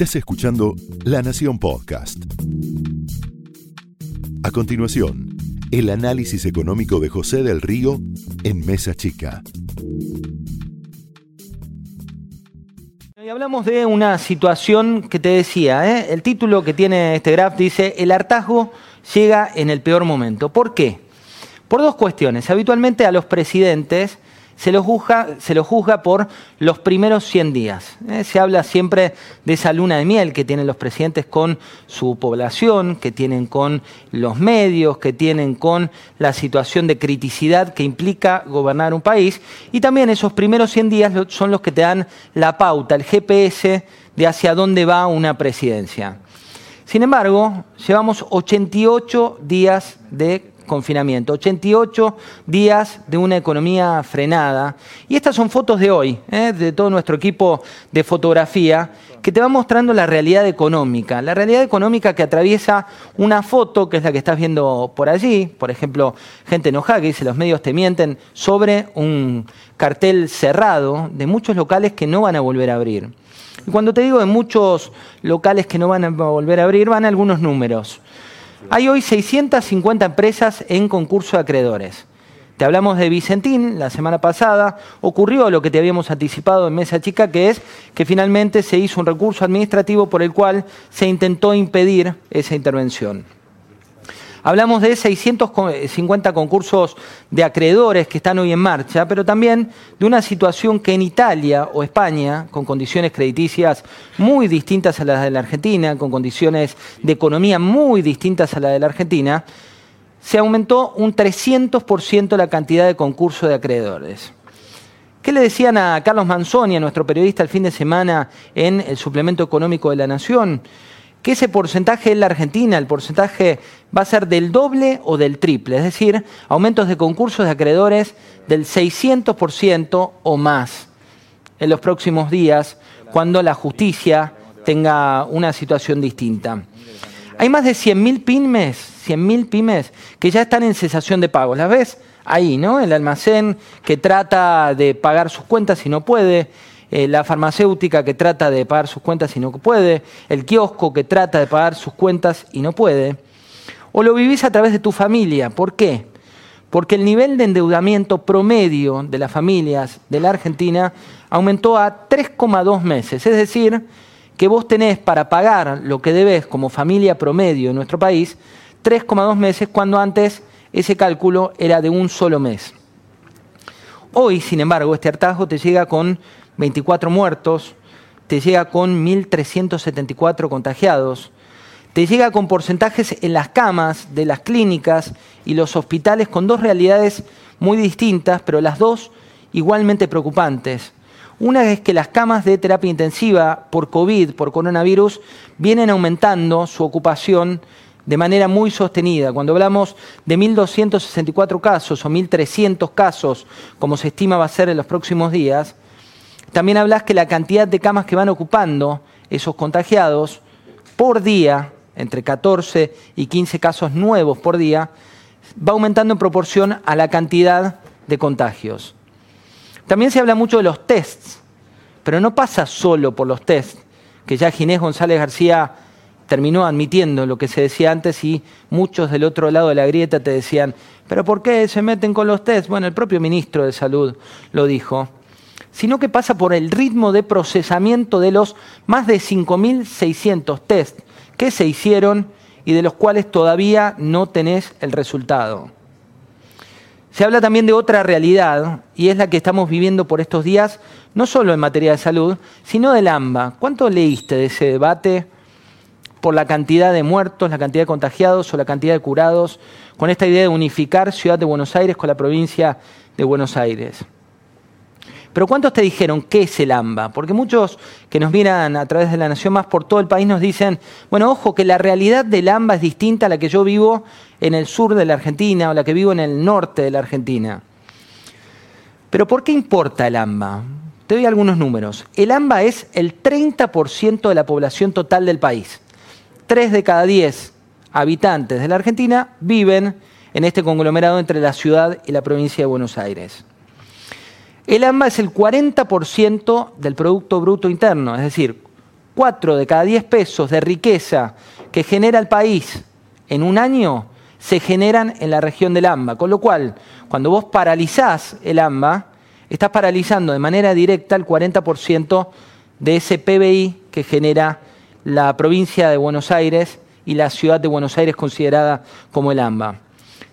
Estás escuchando La Nación Podcast. A continuación, el análisis económico de José del Río en Mesa Chica. Y hablamos de una situación que te decía, ¿eh? el título que tiene este graph dice, el hartazgo llega en el peor momento. ¿Por qué? Por dos cuestiones. Habitualmente a los presidentes se los juzga, se juzga por los primeros 100 días. ¿eh? Se habla siempre de esa luna de miel que tienen los presidentes con su población, que tienen con los medios, que tienen con la situación de criticidad que implica gobernar un país. Y también esos primeros 100 días son los que te dan la pauta, el GPS de hacia dónde va una presidencia. Sin embargo, llevamos 88 días de confinamiento, 88 días de una economía frenada. Y estas son fotos de hoy, ¿eh? de todo nuestro equipo de fotografía, que te va mostrando la realidad económica. La realidad económica que atraviesa una foto, que es la que estás viendo por allí, por ejemplo, gente enojada que dice los medios te mienten, sobre un cartel cerrado de muchos locales que no van a volver a abrir. Y cuando te digo de muchos locales que no van a volver a abrir, van algunos números. Hay hoy 650 empresas en concurso de acreedores. Te hablamos de Vicentín la semana pasada, ocurrió lo que te habíamos anticipado en Mesa Chica, que es que finalmente se hizo un recurso administrativo por el cual se intentó impedir esa intervención. Hablamos de 650 concursos de acreedores que están hoy en marcha, pero también de una situación que en Italia o España, con condiciones crediticias muy distintas a las de la Argentina, con condiciones de economía muy distintas a las de la Argentina, se aumentó un 300% la cantidad de concursos de acreedores. ¿Qué le decían a Carlos Manzoni, a nuestro periodista, el fin de semana en el suplemento económico de la Nación? Que ese porcentaje en la Argentina, el porcentaje va a ser del doble o del triple, es decir, aumentos de concursos de acreedores del 600% o más en los próximos días, cuando la justicia tenga una situación distinta. Hay más de 100.000 pymes, 100.000 pymes que ya están en cesación de pagos. ¿Las ves? Ahí, ¿no? El almacén que trata de pagar sus cuentas y no puede, eh, la farmacéutica que trata de pagar sus cuentas y no puede, el kiosco que trata de pagar sus cuentas y no puede, o lo vivís a través de tu familia. ¿Por qué? Porque el nivel de endeudamiento promedio de las familias de la Argentina aumentó a 3,2 meses. Es decir, que vos tenés para pagar lo que debes como familia promedio en nuestro país 3,2 meses cuando antes ese cálculo era de un solo mes. Hoy, sin embargo, este hartazgo te llega con 24 muertos, te llega con 1.374 contagiados, te llega con porcentajes en las camas de las clínicas y los hospitales con dos realidades muy distintas, pero las dos igualmente preocupantes. Una es que las camas de terapia intensiva por COVID, por coronavirus, vienen aumentando su ocupación de manera muy sostenida. Cuando hablamos de 1.264 casos o 1.300 casos, como se estima va a ser en los próximos días, también hablas que la cantidad de camas que van ocupando esos contagiados por día, entre 14 y 15 casos nuevos por día, va aumentando en proporción a la cantidad de contagios. También se habla mucho de los tests, pero no pasa solo por los tests, que ya Ginés González García terminó admitiendo lo que se decía antes y muchos del otro lado de la grieta te decían, pero ¿por qué se meten con los tests? Bueno, el propio ministro de Salud lo dijo sino que pasa por el ritmo de procesamiento de los más de 5.600 test que se hicieron y de los cuales todavía no tenés el resultado. Se habla también de otra realidad, y es la que estamos viviendo por estos días, no solo en materia de salud, sino del AMBA. ¿Cuánto leíste de ese debate por la cantidad de muertos, la cantidad de contagiados o la cantidad de curados, con esta idea de unificar Ciudad de Buenos Aires con la provincia de Buenos Aires? Pero ¿cuántos te dijeron qué es el AMBA? Porque muchos que nos miran a través de la Nación Más por todo el país nos dicen, bueno, ojo, que la realidad del AMBA es distinta a la que yo vivo en el sur de la Argentina o la que vivo en el norte de la Argentina. Pero ¿por qué importa el AMBA? Te doy algunos números. El AMBA es el 30% de la población total del país. Tres de cada diez habitantes de la Argentina viven en este conglomerado entre la ciudad y la provincia de Buenos Aires. El AMBA es el 40% del Producto Bruto Interno, es decir, cuatro de cada diez pesos de riqueza que genera el país en un año se generan en la región del AMBA. Con lo cual, cuando vos paralizás el AMBA, estás paralizando de manera directa el 40% de ese PBI que genera la provincia de Buenos Aires y la ciudad de Buenos Aires considerada como el AMBA.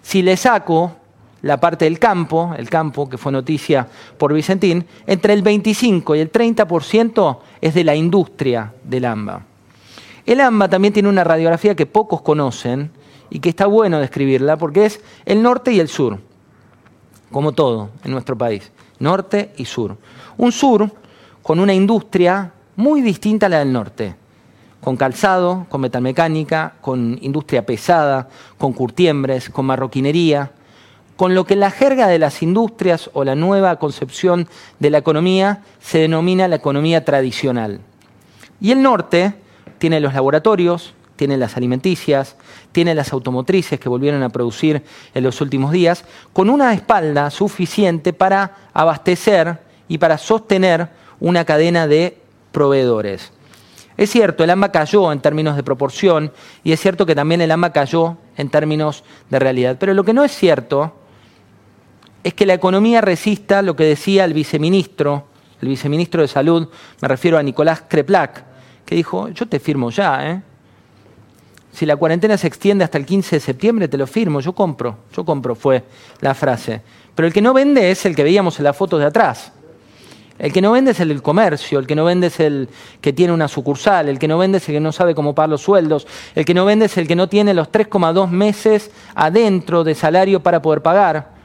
Si le saco la parte del campo, el campo que fue noticia por Vicentín, entre el 25 y el 30% es de la industria del AMBA. El AMBA también tiene una radiografía que pocos conocen y que está bueno describirla porque es el norte y el sur, como todo en nuestro país, norte y sur. Un sur con una industria muy distinta a la del norte, con calzado, con metalmecánica, con industria pesada, con curtiembres, con marroquinería, con lo que la jerga de las industrias o la nueva concepción de la economía se denomina la economía tradicional. Y el norte tiene los laboratorios, tiene las alimenticias, tiene las automotrices que volvieron a producir en los últimos días, con una espalda suficiente para abastecer y para sostener una cadena de proveedores. Es cierto, el AMBA cayó en términos de proporción y es cierto que también el AMBA cayó en términos de realidad. Pero lo que no es cierto es que la economía resista lo que decía el viceministro, el viceministro de Salud, me refiero a Nicolás Kreplak, que dijo, yo te firmo ya, ¿eh? Si la cuarentena se extiende hasta el 15 de septiembre, te lo firmo, yo compro, yo compro, fue la frase. Pero el que no vende es el que veíamos en la foto de atrás. El que no vende es el del comercio, el que no vende es el que tiene una sucursal, el que no vende es el que no sabe cómo pagar los sueldos, el que no vende es el que no tiene los 3,2 meses adentro de salario para poder pagar.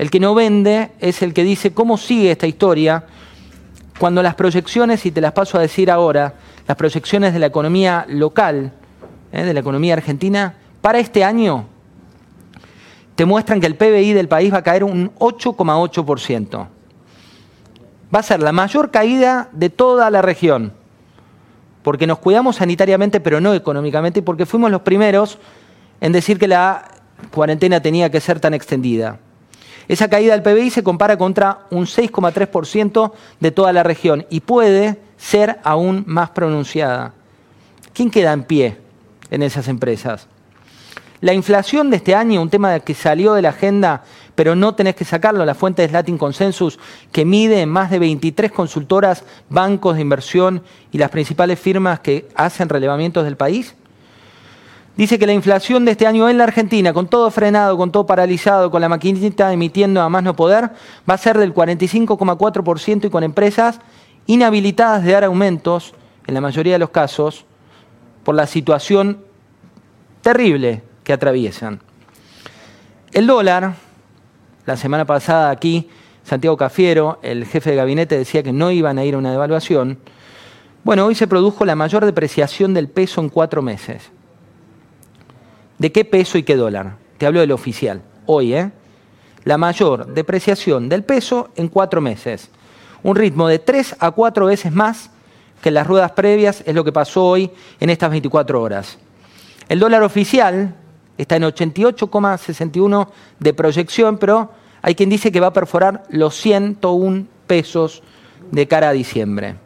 El que no vende es el que dice cómo sigue esta historia cuando las proyecciones, y te las paso a decir ahora, las proyecciones de la economía local, ¿eh? de la economía argentina, para este año te muestran que el PBI del país va a caer un 8,8% va a ser la mayor caída de toda la región, porque nos cuidamos sanitariamente, pero no económicamente, y porque fuimos los primeros en decir que la cuarentena tenía que ser tan extendida. Esa caída del PBI se compara contra un 6,3% de toda la región y puede ser aún más pronunciada. ¿Quién queda en pie en esas empresas? La inflación de este año, un tema que salió de la agenda pero no tenés que sacarlo. La fuente es Latin Consensus, que mide en más de 23 consultoras, bancos de inversión y las principales firmas que hacen relevamientos del país. Dice que la inflación de este año en la Argentina, con todo frenado, con todo paralizado, con la maquinita emitiendo a más no poder, va a ser del 45,4% y con empresas inhabilitadas de dar aumentos, en la mayoría de los casos, por la situación terrible que atraviesan. El dólar, la semana pasada aquí, Santiago Cafiero, el jefe de gabinete, decía que no iban a ir a una devaluación. Bueno, hoy se produjo la mayor depreciación del peso en cuatro meses. ¿De qué peso y qué dólar? Te hablo del oficial. Hoy, ¿eh? La mayor depreciación del peso en cuatro meses. Un ritmo de tres a cuatro veces más que en las ruedas previas es lo que pasó hoy en estas 24 horas. El dólar oficial está en 88,61 de proyección, pero hay quien dice que va a perforar los 101 pesos de cara a diciembre.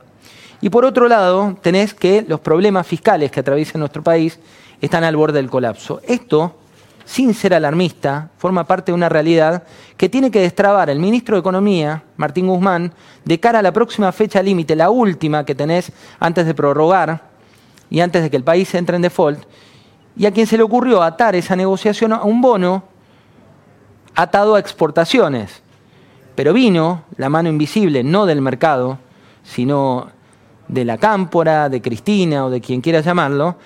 Y por otro lado, tenés que los problemas fiscales que atraviesa nuestro país están al borde del colapso. Esto, sin ser alarmista, forma parte de una realidad que tiene que destrabar el ministro de Economía, Martín Guzmán, de cara a la próxima fecha límite, la última que tenés antes de prorrogar y antes de que el país entre en default, y a quien se le ocurrió atar esa negociación a un bono atado a exportaciones. Pero vino la mano invisible, no del mercado, sino de la cámpora, de Cristina o de quien quiera llamarlo,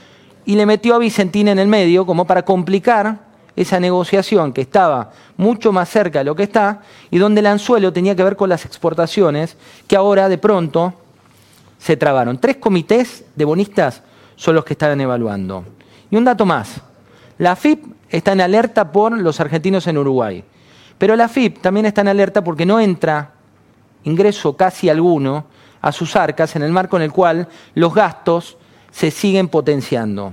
y le metió a Vicentín en el medio como para complicar esa negociación que estaba mucho más cerca de lo que está y donde el anzuelo tenía que ver con las exportaciones que ahora de pronto se trabaron. Tres comités de bonistas son los que estaban evaluando. Y un dato más, la FIP está en alerta por los argentinos en Uruguay. Pero la FIP también está en alerta porque no entra ingreso casi alguno a sus arcas en el marco en el cual los gastos se siguen potenciando.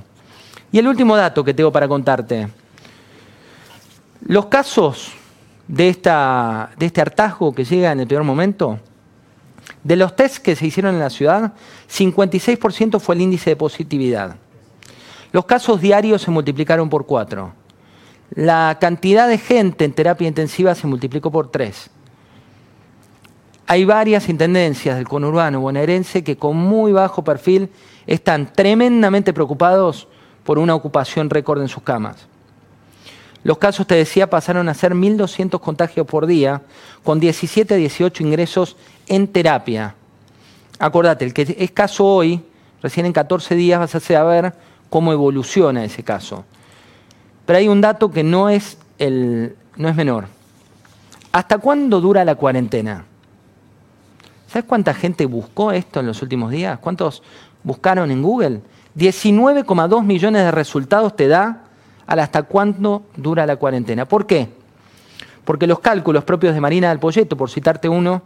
Y el último dato que tengo para contarte. Los casos de, de este hartazgo que llega en el peor momento, de los tests que se hicieron en la ciudad, 56% fue el índice de positividad. Los casos diarios se multiplicaron por 4. La cantidad de gente en terapia intensiva se multiplicó por 3. Hay varias intendencias del conurbano bonaerense que con muy bajo perfil están tremendamente preocupados por una ocupación récord en sus camas. Los casos, te decía, pasaron a ser 1.200 contagios por día, con 17 a 18 ingresos en terapia. Acordate, el que es caso hoy, recién en 14 días vas a saber cómo evoluciona ese caso. Pero hay un dato que no es, el, no es menor. ¿Hasta cuándo dura la cuarentena? ¿Sabes cuánta gente buscó esto en los últimos días? ¿Cuántos buscaron en Google? 19,2 millones de resultados te da al hasta cuándo dura la cuarentena. ¿Por qué? Porque los cálculos propios de Marina del Polleto, por citarte uno,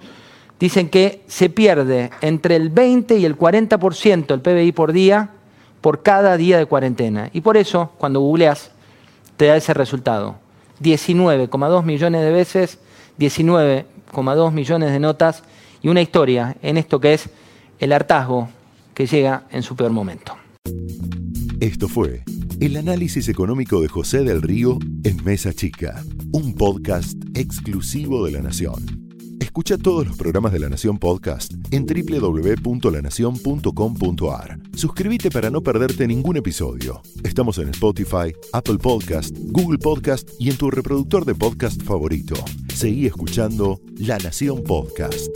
dicen que se pierde entre el 20 y el 40% del PBI por día por cada día de cuarentena. Y por eso, cuando googleas, te da ese resultado. 19,2 millones de veces, 19,2 millones de notas y una historia en esto que es el hartazgo que llega en su peor momento. Esto fue el análisis económico de José del Río en Mesa Chica, un podcast exclusivo de La Nación. Escucha todos los programas de La Nación Podcast en www.lanacion.com.ar. Suscríbete para no perderte ningún episodio. Estamos en Spotify, Apple Podcast, Google Podcast y en tu reproductor de podcast favorito. Seguí escuchando La Nación Podcast.